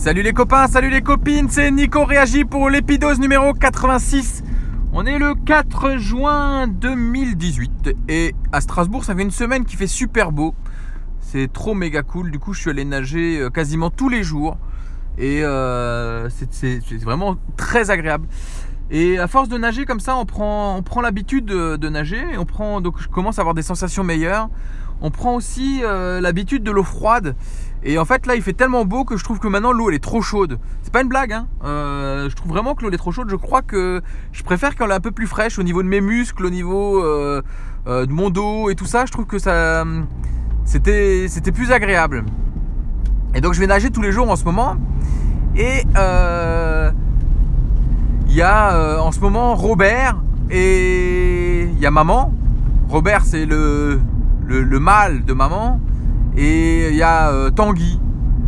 Salut les copains, salut les copines, c'est Nico Réagi pour l'épidose numéro 86. On est le 4 juin 2018 et à Strasbourg ça fait une semaine qui fait super beau. C'est trop méga cool, du coup je suis allé nager euh, quasiment tous les jours et euh, c'est vraiment très agréable. Et à force de nager comme ça, on prend, on prend l'habitude de, nager et on je commence à avoir des sensations meilleures. On prend aussi euh, l'habitude de l'eau froide et en fait, là, il fait tellement beau que je trouve que maintenant l'eau elle est trop chaude. C'est pas une blague, hein. Euh, je trouve vraiment que l'eau est trop chaude. Je crois que je préfère qu'elle est un peu plus fraîche au niveau de mes muscles, au niveau euh, de mon dos et tout ça. Je trouve que ça, c'était, c'était plus agréable. Et donc, je vais nager tous les jours en ce moment. Et il y a en ce moment Robert et il y a maman. Robert, c'est le, le, le mâle de maman. Et il y a euh, Tanguy.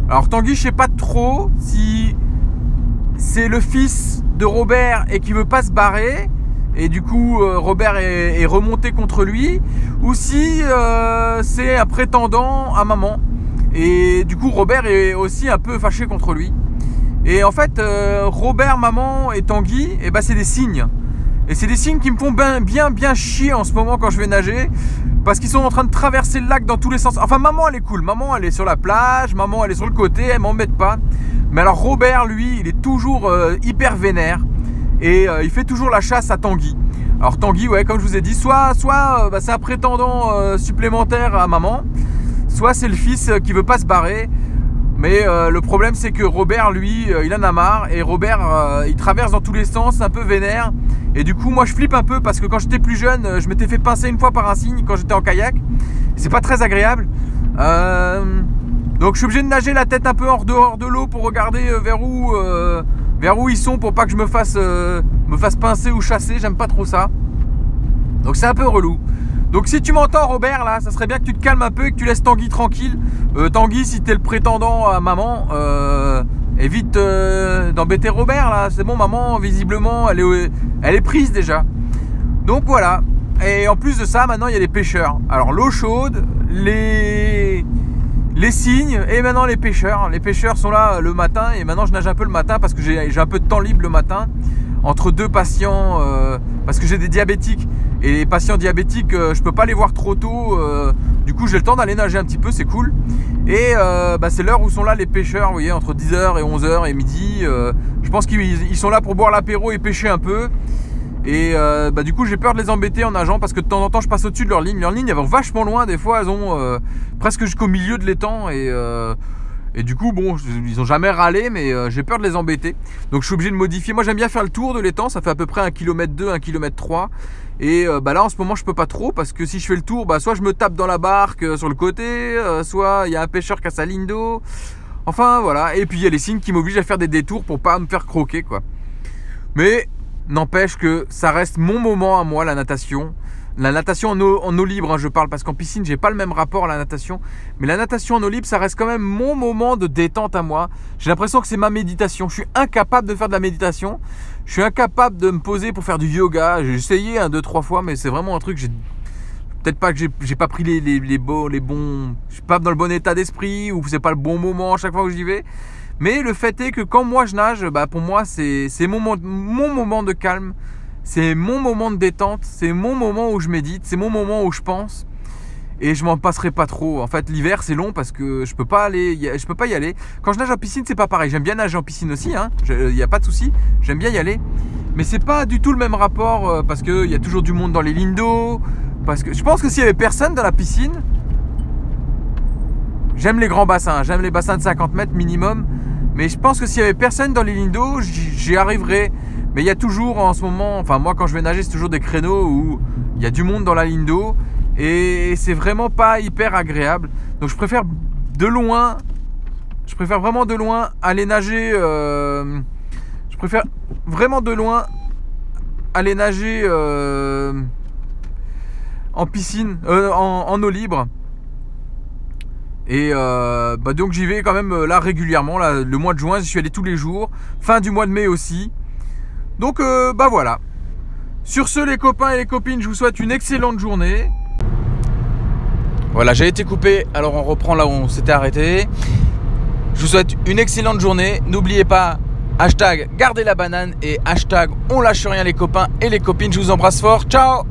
Alors Tanguy, je sais pas trop si c'est le fils de Robert et qui veut pas se barrer. Et du coup, euh, Robert est, remonté contre lui. Ou si euh, c'est un prétendant à maman. Et du coup, Robert est aussi un peu fâché contre lui. Et en fait, Robert, maman et Tanguy, et eh ben, c'est des signes. Et c'est des signes qui me font bien, bien, bien chier en ce moment quand je vais nager. Parce qu'ils sont en train de traverser le lac dans tous les sens. Enfin, maman, elle est cool. Maman, elle est sur la plage. Maman, elle est sur le côté. Elle m'embête pas. Mais alors, Robert, lui, il est toujours euh, hyper vénère. Et euh, il fait toujours la chasse à Tanguy. Alors, Tanguy, ouais, comme je vous ai dit, soit, soit euh, bah, c'est un prétendant supplémentaire à maman. Soit c'est le fils qui veut pas se barrer. Mais le problème, c'est que Robert, lui, il en a marre. Et Robert, il traverse dans tous les sens, un peu vénère. Et du coup, moi je flippe un peu parce que quand j'étais plus jeune, je m'étais fait pincer une fois par un cygne quand j'étais en kayak. C'est pas très agréable. Euh, donc je suis obligé de nager la tête un peu hors dehors de l'eau pour regarder euh, vers où, euh, vers ils sont pour pas que je me fasse, me fasse pincer ou chasser. J'aime pas trop ça. Donc c'est un peu relou. Donc si tu m'entends Robert là, ça serait bien que tu te calmes un peu et que tu laisses Tanguy tranquille. Tanguy, si t'es le prétendant à maman, évite d'embêter Robert là. C'est bon, maman, visiblement, elle est, elle est prise déjà. Donc voilà. Et en plus de ça, maintenant il y a les pêcheurs. Alors l'eau chaude, les les cygnes et maintenant les pêcheurs. Les pêcheurs sont là le matin et maintenant je nage un peu le matin parce que j'ai un peu de temps libre le matin entre deux patients euh, parce que j'ai des diabétiques et les patients diabétiques euh, je peux pas les voir trop tôt euh, du coup j'ai le temps d'aller nager un petit peu c'est cool et bah, c'est l'heure où sont là les pêcheurs vous voyez entre 10h et 11h et midi je pense qu'ils sont là pour boire l'apéro et pêcher un peu et bah, du coup j'ai peur de les embêter en nageant parce que de temps en temps je passe au-dessus de leur ligne leur ligne elles vont vachement loin des fois elles ont presque jusqu'au milieu de l'étang et du coup, bon, ils ont jamais râlé, mais euh, j'ai peur de les embêter. Donc je suis obligé de modifier. Moi j'aime bien faire le tour de l'étang, ça fait à peu près 1 km 2, 1 km 3. Et euh, bah là en ce moment je peux pas trop parce que si je fais le tour, bah soit je me tape dans la barque euh, sur le côté, soit il y a un pêcheur qui a sa ligne d'eau. Enfin voilà. Et puis il y a les signes qui m'obligent à faire des détours pour pas me faire croquer quoi. Mais n'empêche que ça reste mon moment à moi la natation. La natation en eau, libre, hein, je parle, parce qu'en piscine, j'ai pas le même rapport à la natation. Mais la natation en eau libre, ça reste quand même mon moment de détente à moi. J'ai l'impression que c'est ma méditation. Je suis incapable de faire de la méditation. Je suis incapable de me poser pour faire du yoga. J'ai essayé un, deux, trois fois, mais c'est vraiment un truc. J'ai peut-être pas que j'ai pas pris les, les, beaux, les bons. Je suis pas dans le bon état d'esprit ou c'est pas le bon moment à chaque fois que j'y vais. Mais le fait est que quand moi je nage, bah pour moi c'est mon, mon moment de calme. C'est mon moment de détente, c'est mon moment où je médite, c'est mon moment où je pense. Et je m'en passerai pas trop. En fait, l'hiver c'est long parce que je peux pas aller, je peux pas y aller. Quand je nage en piscine, c'est pas pareil. J'aime bien nager en piscine aussi, hein. Il n'y a pas de souci. J'aime bien y aller. Mais c'est pas du tout le même rapport euh, parce qu'il y a toujours du monde dans les lignes d'eau. Parce que je pense que s'il y avait personne dans la piscine, j'aime les grands bassins, j'aime les bassins de 50 mètres minimum. Mais je pense que s'il y avait personne dans les lignes d'eau, j'y arriverais. Mais il y a toujours en ce moment, enfin moi quand je vais nager, c'est toujours des créneaux où il y a du monde dans la ligne d'eau et c'est vraiment pas hyper agréable. Donc je préfère de loin, je préfère vraiment de loin aller nager. Euh, je préfère vraiment de loin aller nager euh, en piscine, euh, en, eau libre. Et bah donc j'y vais quand même là régulièrement. Le mois de juin, j'y suis allé tous les jours. Fin du mois de mai aussi. Donc bah voilà. Sur ce les copains et les copines, je vous souhaite une excellente journée. Voilà, j'ai été coupé, alors on reprend là où on s'était arrêté. Je vous souhaite une excellente journée. N'oubliez pas, hashtag gardez la banane et hashtag on lâche rien les copains et les copines. Je vous embrasse fort. Ciao